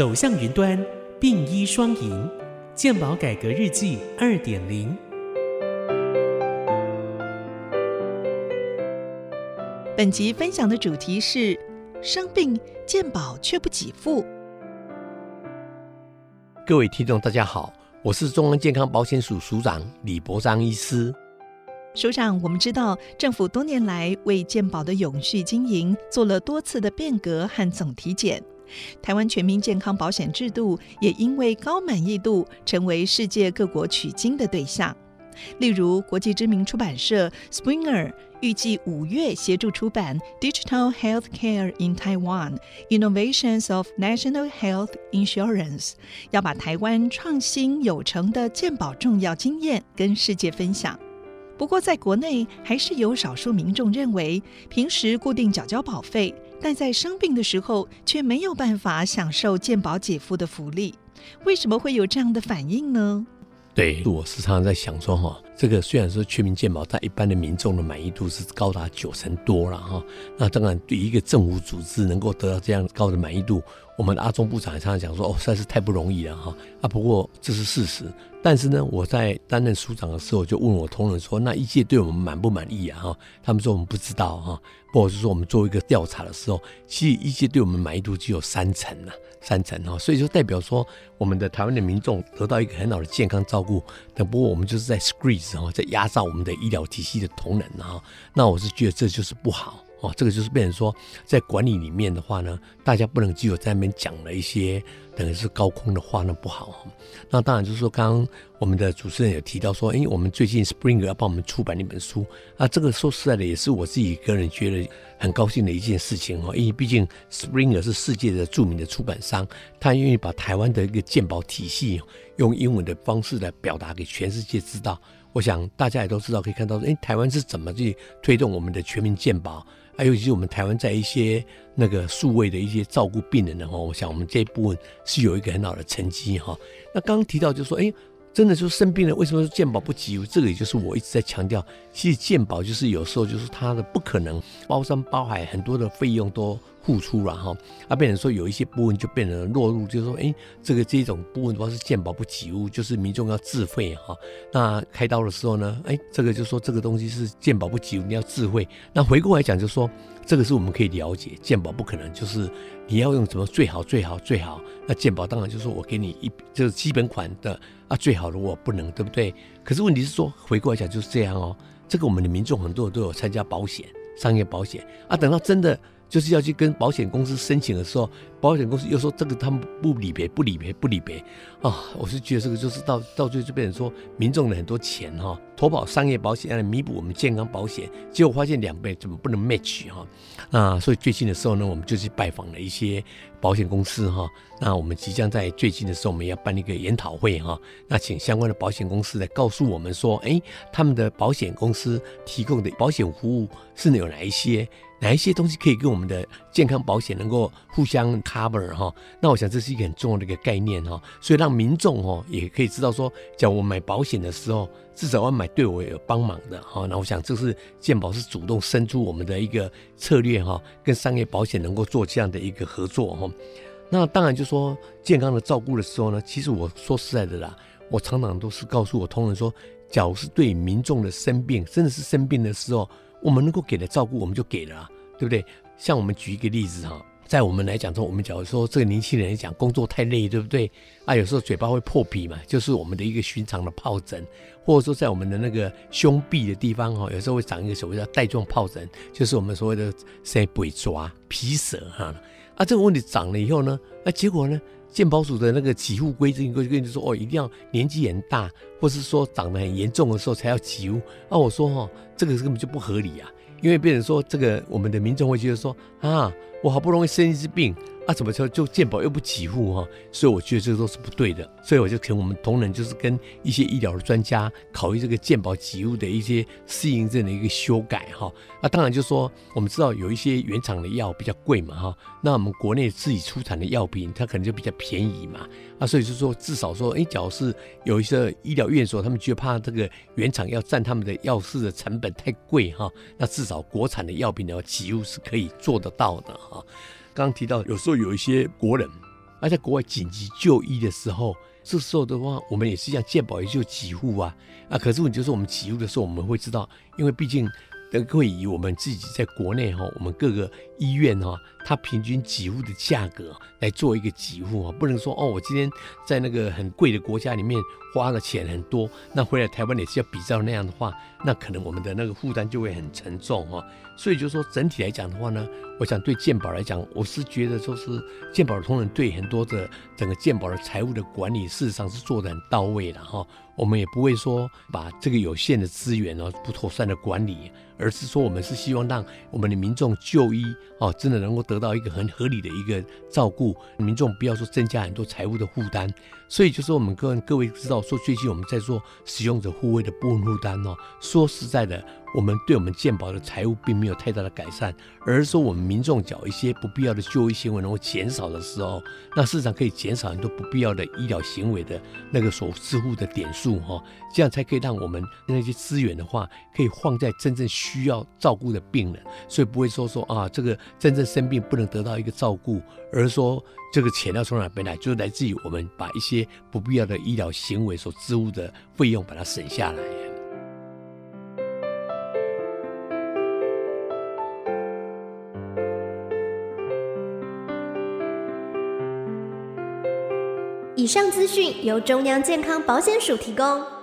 走向云端，并医双赢，健保改革日记二点零。本集分享的主题是：生病健保却不给付。各位听众，大家好，我是中央健康保险署署长李博章医师。署长，我们知道政府多年来为健保的永续经营做了多次的变革和总体检，台湾全民健康保险制度也因为高满意度成为世界各国取经的对象。例如，国际知名出版社 Springer 预计五月协助出版《Digital Healthcare in Taiwan: Innovations of National Health Insurance》，要把台湾创新有成的健保重要经验跟世界分享。不过，在国内还是有少数民众认为，平时固定缴交保费，但在生病的时候却没有办法享受健保姐夫的福利。为什么会有这样的反应呢？对，我时常在想说，哈，这个虽然说全民健保，但一般的民众的满意度是高达九成多了，哈。那当然，对一个政府组织能够得到这样高的满意度，我们阿中部长也常常讲说，哦，实在是太不容易了，哈。啊，不过这是事实。但是呢，我在担任署长的时候，就问我同仁说，那一届对我们满不满意啊？哈，他们说我们不知道，哈。或者是说我们做一个调查的时候，其实一届对我们满意度只有三成呐。三层哈，所以就代表说，我们的台湾的民众得到一个很好的健康照顾。但不过我们就是在 squeeze 然后，在压榨我们的医疗体系的同仁哈。那我是觉得这就是不好哦，这个就是变成说，在管理里面的话呢，大家不能只有在那边讲了一些。等于是高空的话，那不好。那当然就是说，刚刚我们的主持人有提到说，哎，我们最近 Spring 要帮我们出版一本书啊，这个说实在的，也是我自己个人觉得很高兴的一件事情哈。因为毕竟 Springer 是世界的著名的出版商，他愿意把台湾的一个鉴宝体系用英文的方式来表达给全世界知道。我想大家也都知道，可以看到，哎，台湾是怎么去推动我们的全民健保。还有就是我们台湾在一些那个数位的一些照顾病人的话，我想我们这一部分是有一个很好的成绩哈。那刚刚提到就是说，哎。真的就是生病了，为什么说健保不给付？这个也就是我一直在强调，其实健保就是有时候就是它的不可能包山包海，很多的费用都付出了哈。啊，变成说有一些部分就变成落入，就是说，哎，这个这种部分主要是健保不给付，就是民众要自费哈。那开刀的时候呢，哎，这个就说这个东西是健保不给付，你要自费。那回过来讲，就说这个是我们可以了解，健保不可能就是你要用什么最好最好最好。那健保当然就是我给你一就是基本款的。啊，最好的我不能，对不对？可是问题是说，回过来讲就是这样哦。这个我们的民众很多都有参加保险，商业保险啊。等到真的就是要去跟保险公司申请的时候，保险公司又说这个他们不理赔，不理赔，不理赔啊。我是觉得这个就是到到最后就变成说，民众的很多钱哈，投保商业保险来弥补我们健康保险，结果发现两倍怎么不能 match 哈？那所以最近的时候呢，我们就去拜访了一些。保险公司哈，那我们即将在最近的时候，我们要办一个研讨会哈。那请相关的保险公司来告诉我们说，哎，他们的保险公司提供的保险服务是有哪一些，哪一些东西可以跟我们的健康保险能够互相 cover 哈。那我想这是一个很重要的一个概念哈，所以让民众哈也可以知道说，叫我买保险的时候，至少要买对我有帮忙的哈。那我想这是健保是主动伸出我们的一个策略哈，跟商业保险能够做这样的一个合作哈。那当然就说健康的照顾的时候呢，其实我说实在的啦，我常常都是告诉我同仁说，假如是对民众的生病，甚至是生病的时候，我们能够给的照顾，我们就给了，对不对？像我们举一个例子哈，在我们来讲说，我们假如说这个年轻人讲工作太累，对不对？啊，有时候嘴巴会破皮嘛，就是我们的一个寻常的疱疹，或者说在我们的那个胸壁的地方哈，有时候会长一个所谓的带状疱疹，就是我们所谓的塞鬼抓皮蛇哈。啊，这个问题长了以后呢，那结果呢？健保署的那个起付规定，规定就说哦，一定要年纪很大，或是说长得很严重的时候才要起付。啊，我说哈，这个根本就不合理啊，因为别人说这个，我们的民众会觉得说啊，我好不容易生一次病。那怎么就就健保又不给付哈？所以我觉得这都是不对的。所以我就请我们同仁就是跟一些医疗的专家考虑这个健保给付的一些适应症的一个修改哈。那当然就是说我们知道有一些原厂的药比较贵嘛哈。那我们国内自己出产的药品它可能就比较便宜嘛。啊，所以就说至少说，哎，假如是有一些医疗院所，他们觉得怕这个原厂要占他们的药事的成本太贵哈，那至少国产的药品的话给付是可以做得到的啊。刚刚提到，有时候有一些国人，而在国外紧急就医的时候，这时候的话，我们也是一样，健保也就急护啊啊。可是问题就是我们给付的时候，我们会知道，因为毕竟。都会以我们自己在国内哈，我们各个医院哈，它平均给付的价格来做一个给付啊，不能说哦，我今天在那个很贵的国家里面花了钱很多，那回来台湾也是要比较那样的话，那可能我们的那个负担就会很沉重哈。所以就是说整体来讲的话呢，我想对健保来讲，我是觉得说是健保的同仁对很多的整个健保的财务的管理，事实上是做的很到位的哈。我们也不会说把这个有限的资源呢不妥善的管理，而是说我们是希望让我们的民众就医哦，真的能够得到一个很合理的一个照顾，民众不要说增加很多财务的负担。所以就是我们各各位知道说，最近我们在做使用者护卫的部分负担哦，说实在的。我们对我们健保的财务并没有太大的改善，而是说我们民众缴一些不必要的就医行为能够减少的时候，那市场可以减少很多不必要的医疗行为的那个所支付的点数哈，这样才可以让我们那些资源的话，可以放在真正需要照顾的病人，所以不会说说啊，这个真正生病不能得到一个照顾，而是说这个钱要从哪边来，就是来自于我们把一些不必要的医疗行为所支付的费用把它省下来。以上资讯由中央健康保险署提供。